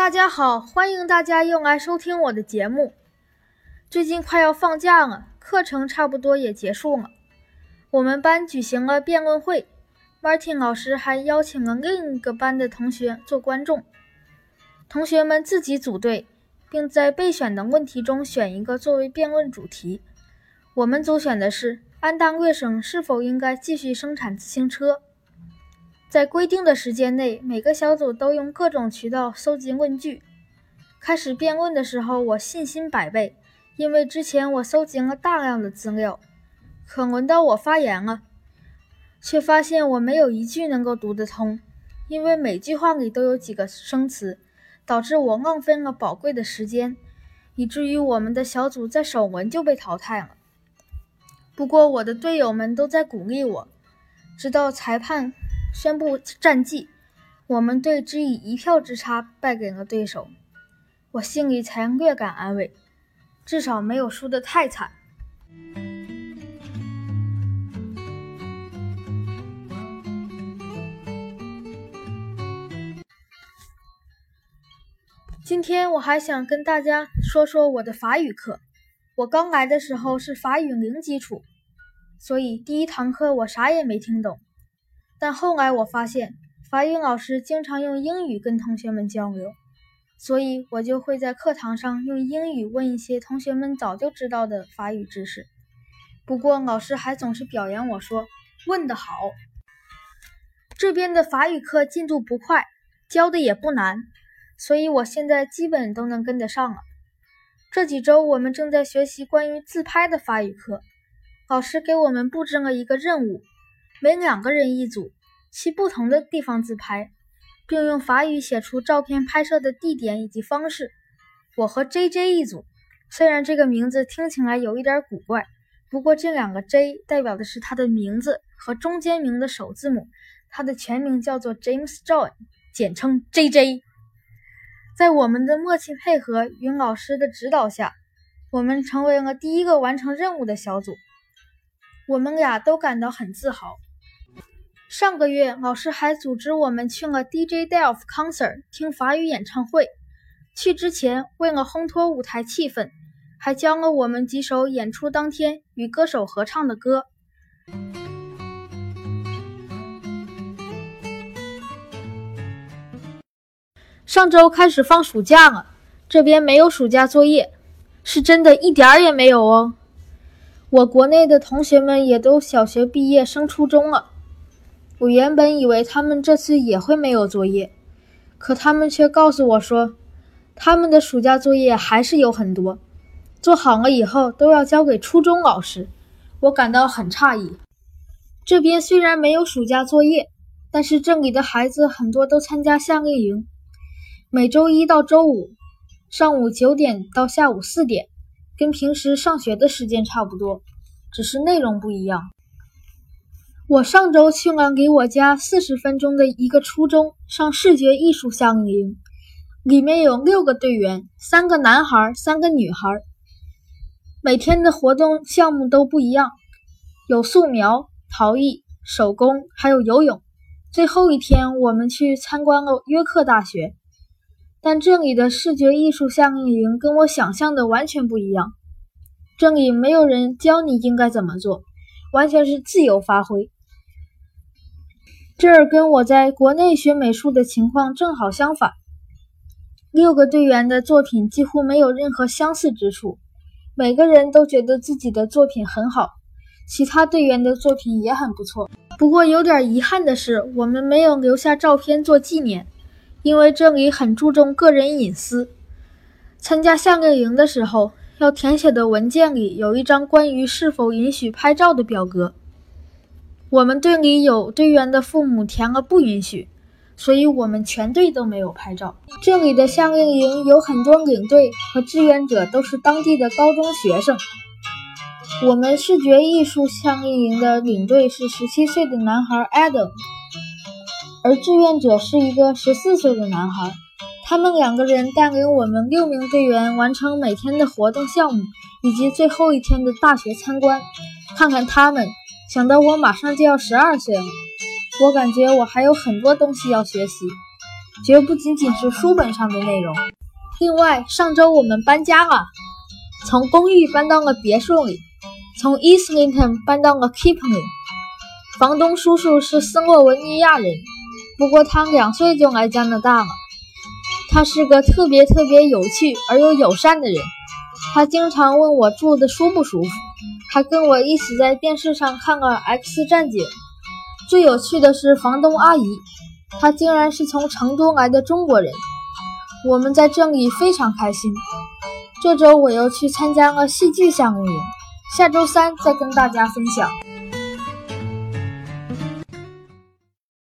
大家好，欢迎大家又来收听我的节目。最近快要放假了，课程差不多也结束了。我们班举行了辩论会，Martin 老师还邀请了另一个班的同学做观众。同学们自己组队，并在备选的问题中选一个作为辩论主题。我们组选的是安大略省是否应该继续生产自行车。在规定的时间内，每个小组都用各种渠道搜集问句。开始辩论的时候，我信心百倍，因为之前我搜集了大量的资料。可轮到我发言了，却发现我没有一句能够读得通，因为每句话里都有几个生词，导致我浪费了宝贵的时间，以至于我们的小组在首轮就被淘汰了。不过我的队友们都在鼓励我，直到裁判。宣布战绩，我们队只以一票之差败给了对手，我心里才略感安慰，至少没有输得太惨。今天我还想跟大家说说我的法语课。我刚来的时候是法语零基础，所以第一堂课我啥也没听懂。但后来我发现，法语老师经常用英语跟同学们交流，所以我就会在课堂上用英语问一些同学们早就知道的法语知识。不过老师还总是表扬我说：“问得好。”这边的法语课进度不快，教的也不难，所以我现在基本都能跟得上了。这几周我们正在学习关于自拍的法语课，老师给我们布置了一个任务。每两个人一组，去不同的地方自拍，并用法语写出照片拍摄的地点以及方式。我和 J J 一组，虽然这个名字听起来有一点古怪，不过这两个 J 代表的是他的名字和中间名的首字母。他的全名叫做 James John，简称 J J。在我们的默契配合与老师的指导下，我们成为了第一个完成任务的小组。我们俩都感到很自豪。上个月，老师还组织我们去了 DJ Delf Concert 听法语演唱会。去之前，为了烘托舞台气氛，还教了我们几首演出当天与歌手合唱的歌。上周开始放暑假了，这边没有暑假作业，是真的一点儿也没有哦。我国内的同学们也都小学毕业升初中了。我原本以为他们这次也会没有作业，可他们却告诉我说，他们的暑假作业还是有很多，做好了以后都要交给初中老师。我感到很诧异。这边虽然没有暑假作业，但是这里的孩子很多都参加夏令营，每周一到周五，上午九点到下午四点，跟平时上学的时间差不多，只是内容不一样。我上周去了给我家四十分钟的一个初中上视觉艺术夏令营，里面有六个队员，三个男孩，三个女孩。每天的活动项目都不一样，有素描、陶艺、手工，还有游泳。最后一天，我们去参观了约克大学。但这里的视觉艺术夏令营跟我想象的完全不一样，这里没有人教你应该怎么做，完全是自由发挥。这儿跟我在国内学美术的情况正好相反。六个队员的作品几乎没有任何相似之处，每个人都觉得自己的作品很好，其他队员的作品也很不错。不过有点遗憾的是，我们没有留下照片做纪念，因为这里很注重个人隐私。参加夏令营的时候，要填写的文件里有一张关于是否允许拍照的表格。我们队里有队员的父母填了不允许，所以我们全队都没有拍照。这里的夏令营有很多领队和志愿者，都是当地的高中学生。我们视觉艺术夏令营的领队是十七岁的男孩 Adam，而志愿者是一个十四岁的男孩。他们两个人带领我们六名队员完成每天的活动项目以及最后一天的大学参观。看看他们。想到我马上就要十二岁了，我感觉我还有很多东西要学习。绝不仅仅是书本上的内容。另外，上周我们搬家了，从公寓搬到了别墅里，从 Islington 搬到了 Kipling。房东叔叔是斯洛文尼亚人，不过他两岁就来加拿大了。他是个特别特别有趣而又友善的人。他经常问我住的舒不舒服，还跟我一起在电视上看了《X 战警》。最有趣的是房东阿姨，她竟然是从成都来的中国人。我们在这里非常开心。这周我又去参加了戏剧项目营，下周三再跟大家分享。